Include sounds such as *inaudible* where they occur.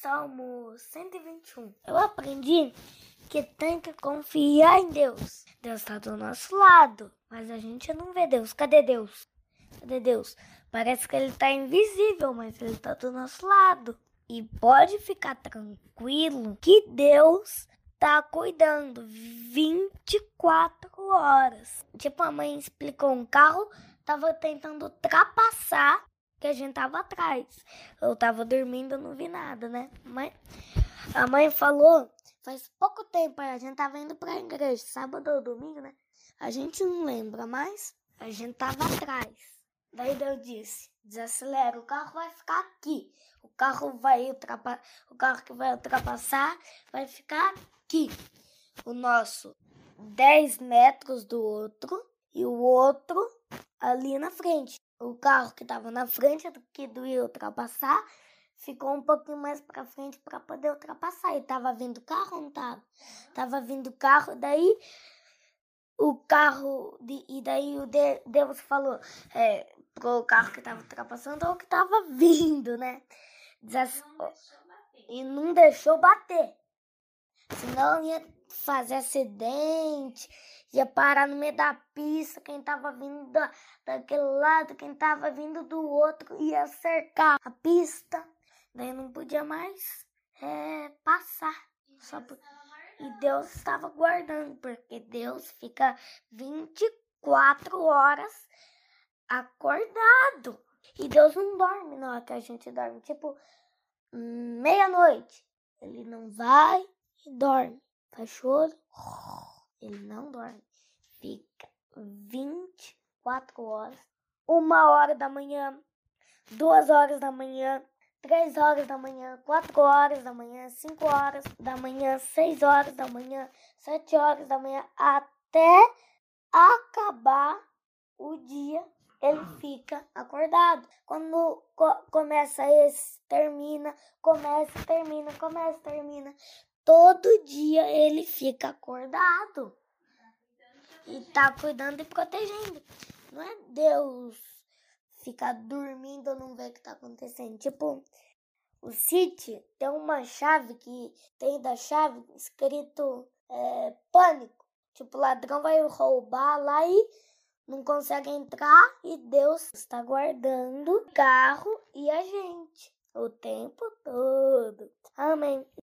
Salmo 121. Eu aprendi que tem que confiar em Deus. Deus está do nosso lado, mas a gente não vê Deus. Cadê Deus? Cadê Deus? Parece que ele está invisível, mas ele está do nosso lado. E pode ficar tranquilo que Deus tá cuidando 24 horas. Tipo, a mãe explicou um carro, tava tentando ultrapassar que a gente tava atrás. Eu tava dormindo, não vi nada, né? Mãe, a mãe falou, faz pouco tempo a gente tava indo pra igreja, sábado ou domingo, né? A gente não lembra, mas a gente tava atrás. Daí Deus disse, desacelera, o carro vai ficar aqui. O carro vai ultrapassar, o carro que vai ultrapassar vai ficar aqui. O nosso 10 metros do outro e o outro ali na frente o carro que estava na frente do que do ia ultrapassar ficou um pouquinho mais para frente para poder ultrapassar. E tava vindo carro ou não tava? Tava vindo carro, daí o carro de, e daí o de, Deus falou é, pro carro que tava ultrapassando ou que tava *laughs* vindo, né? E não deixou bater. Senão ia fazer acidente ia parar no meio da pista, quem tava vindo da, daquele lado, quem tava vindo do outro, ia cercar a pista, daí não podia mais é, passar. Só por... E Deus estava guardando, porque Deus fica 24 horas acordado. E Deus não dorme na hora que a gente dorme. Tipo, meia-noite. Ele não vai e dorme. Faz choro. Ele não dorme. Fica 24 horas, uma hora da manhã, duas horas da manhã, três horas da manhã, quatro horas da manhã, cinco horas da manhã, seis horas da manhã, sete horas da manhã, até acabar o dia, ele fica acordado. Quando co começa esse, termina, começa, termina, começa, termina todo dia ele fica acordado e tá cuidando e protegendo. Não é Deus ficar dormindo não ver o que tá acontecendo. Tipo, o City tem uma chave que tem da chave escrito é, pânico. Tipo, o ladrão vai roubar lá e não consegue entrar e Deus está guardando o carro e a gente o tempo todo. Amém.